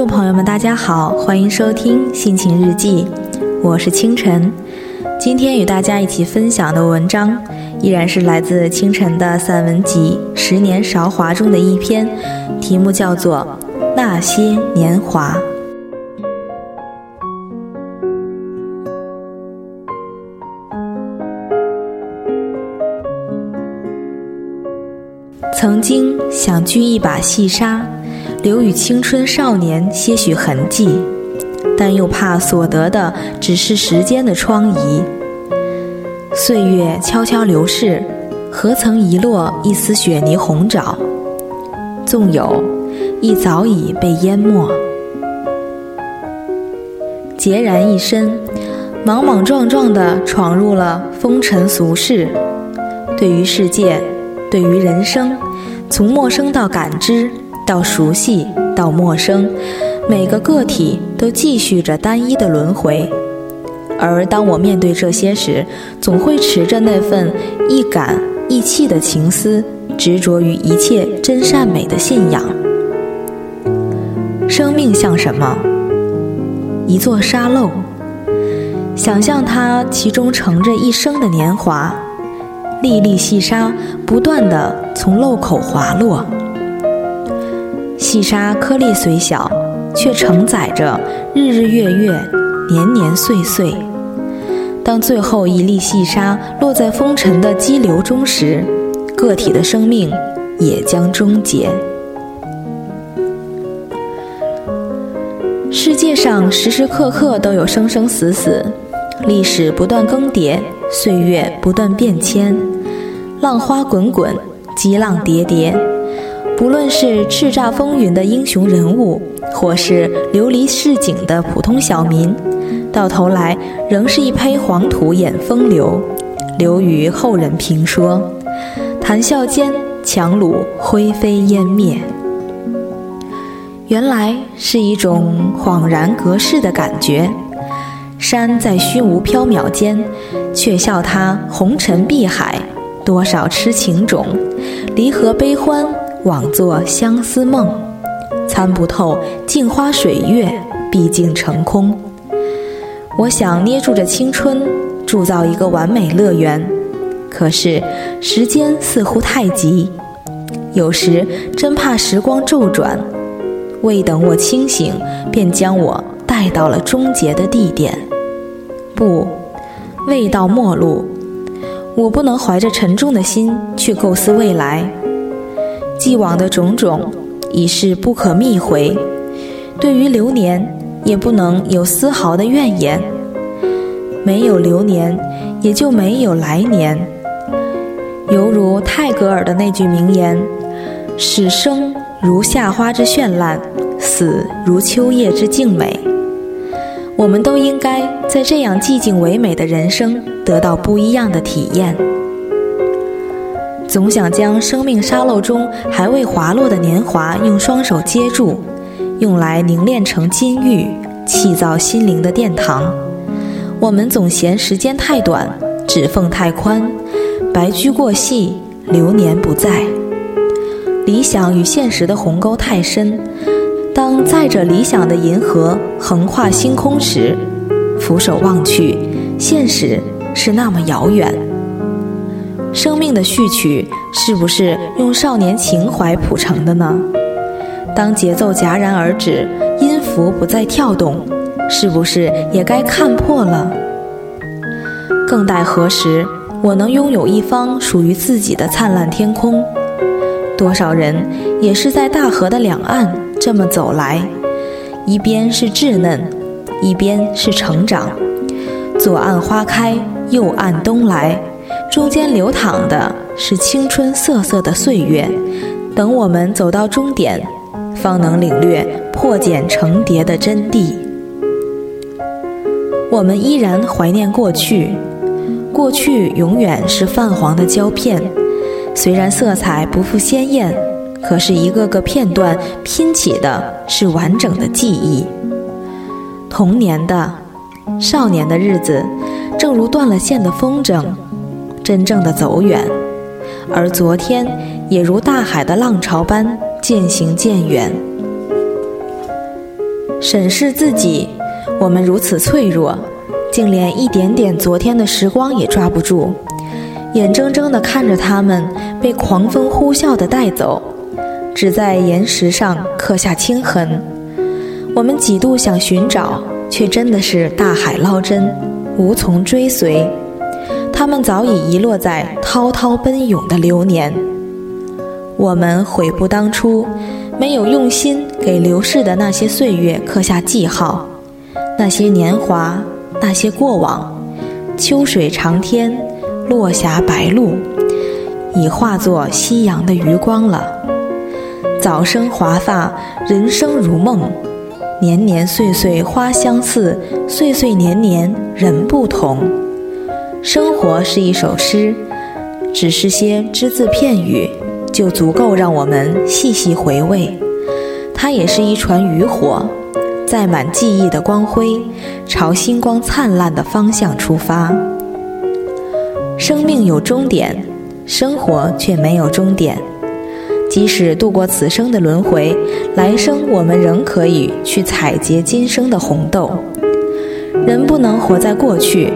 众朋友们，大家好，欢迎收听《心情日记》，我是清晨。今天与大家一起分享的文章，依然是来自清晨的散文集《十年韶华》中的一篇，题目叫做《那些年华》。曾经想掬一把细沙，留与青春少年些许痕迹，但又怕所得的只是时间的疮痍。岁月悄悄流逝，何曾遗落一丝雪泥红爪？纵有，亦早已被淹没。孑然一身，莽莽撞撞地闯入了风尘俗世，对于世界，对于人生。从陌生到感知，到熟悉，到陌生，每个个体都继续着单一的轮回。而当我面对这些时，总会持着那份一感一气的情思，执着于一切真善美的信仰。生命像什么？一座沙漏，想象它其中盛着一生的年华。粒粒细沙不断地从漏口滑落，细沙颗粒虽小，却承载着日日月月、年年岁岁。当最后一粒细沙落在风尘的激流中时，个体的生命也将终结。世界上时时刻刻都有生生死死，历史不断更迭。岁月不断变迁，浪花滚滚，激浪叠叠。不论是叱咤风云的英雄人物，或是流离市井的普通小民，到头来仍是一胚黄土掩风流，留于后人评说。谈笑间，樯橹灰飞烟灭。原来是一种恍然隔世的感觉。山在虚无缥缈间，却笑他红尘碧海，多少痴情种，离合悲欢，枉作相思梦。参不透镜花水月，毕竟成空。我想捏住着青春，铸造一个完美乐园，可是时间似乎太急，有时真怕时光骤转，未等我清醒，便将我带到了终结的地点。不，未到末路，我不能怀着沉重的心去构思未来。既往的种种已是不可觅回，对于流年也不能有丝毫的怨言。没有流年，也就没有来年。犹如泰戈尔的那句名言：“使生如夏花之绚烂，死如秋叶之静美。”我们都应该在这样寂静唯美的人生得到不一样的体验。总想将生命沙漏中还未滑落的年华用双手接住，用来凝练成金玉，砌造心灵的殿堂。我们总嫌时间太短，指缝太宽，白驹过隙，流年不在。理想与现实的鸿沟太深。当载着理想的银河横跨星空时，俯首望去，现实是那么遥远。生命的序曲是不是用少年情怀谱成的呢？当节奏戛然而止，音符不再跳动，是不是也该看破了？更待何时，我能拥有一方属于自己的灿烂天空？多少人也是在大河的两岸。这么走来，一边是稚嫩，一边是成长。左岸花开，右岸冬来，中间流淌的是青春瑟瑟的岁月。等我们走到终点，方能领略破茧成蝶的真谛。我们依然怀念过去，过去永远是泛黄的胶片，虽然色彩不复鲜艳。可是，一个个片段拼起的是完整的记忆。童年的、少年的日子，正如断了线的风筝，真正的走远；而昨天，也如大海的浪潮般渐行渐远。审视自己，我们如此脆弱，竟连一点点昨天的时光也抓不住，眼睁睁地看着他们被狂风呼啸地带走，只在岩石上刻下青痕。我们几度想寻找，却真的是大海捞针，无从追随。他们早已遗落在滔滔奔涌的流年。我们悔不当初，没有用心给流逝的那些岁月刻下记号。那些年华，那些过往，秋水长天，落霞白露，已化作夕阳的余光了。早生华发，人生如梦。年年岁岁花相似，岁岁年年人不同。生活是一首诗，只是些只字片语。就足够让我们细细回味。它也是一船渔火，载满记忆的光辉，朝星光灿烂的方向出发。生命有终点，生活却没有终点。即使度过此生的轮回，来生我们仍可以去采撷今生的红豆。人不能活在过去，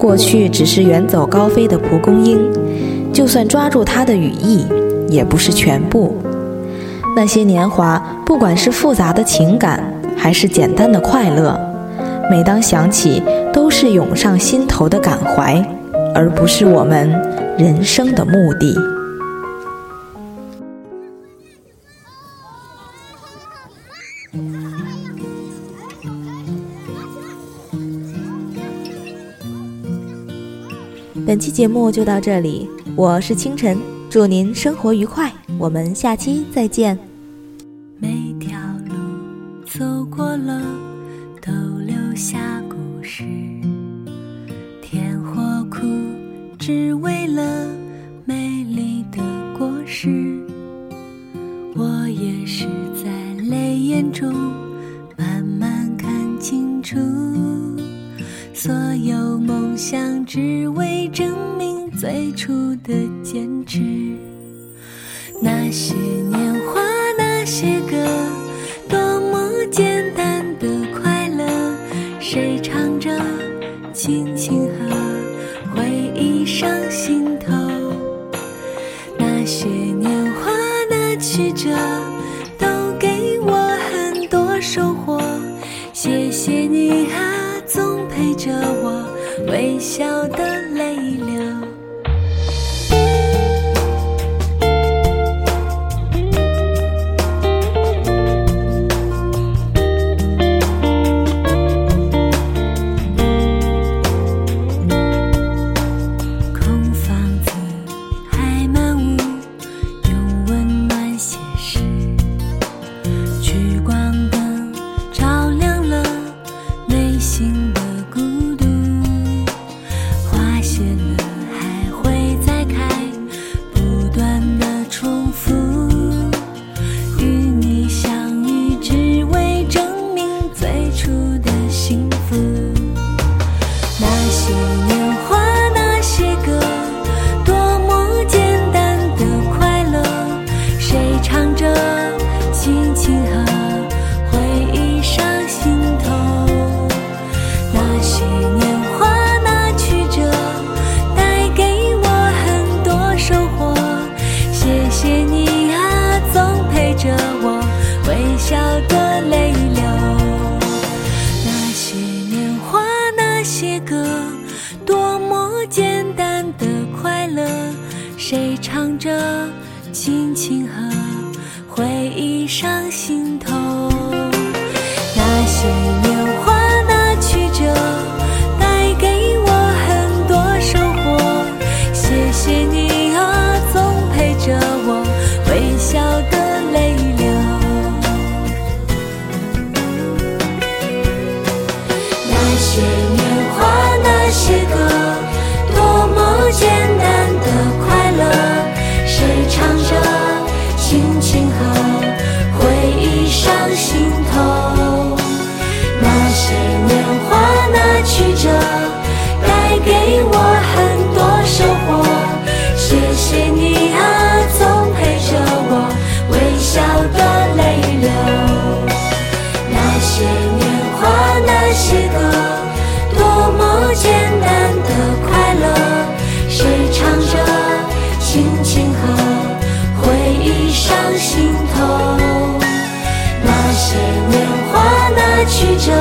过去只是远走高飞的蒲公英，就算抓住它的羽翼。也不是全部。那些年华，不管是复杂的情感，还是简单的快乐，每当想起，都是涌上心头的感怀，而不是我们人生的目的。本期节目就到这里，我是清晨。祝您生活愉快，我们下期再见。每条路走过了，都留下故事。甜或苦，只为了知，那些年华，那些歌，多么简单的快乐，谁唱着，轻轻和，回忆上心头。那些年华，那曲折，都给我很多收获。谢谢你啊，总陪着我，微笑的些年华那曲折带给我很多收获。谢谢你啊总陪着我微笑的泪流。那些年华那些歌多么简单的快乐！谁唱着轻轻和回忆上心头？那些上心头。那些年华那曲折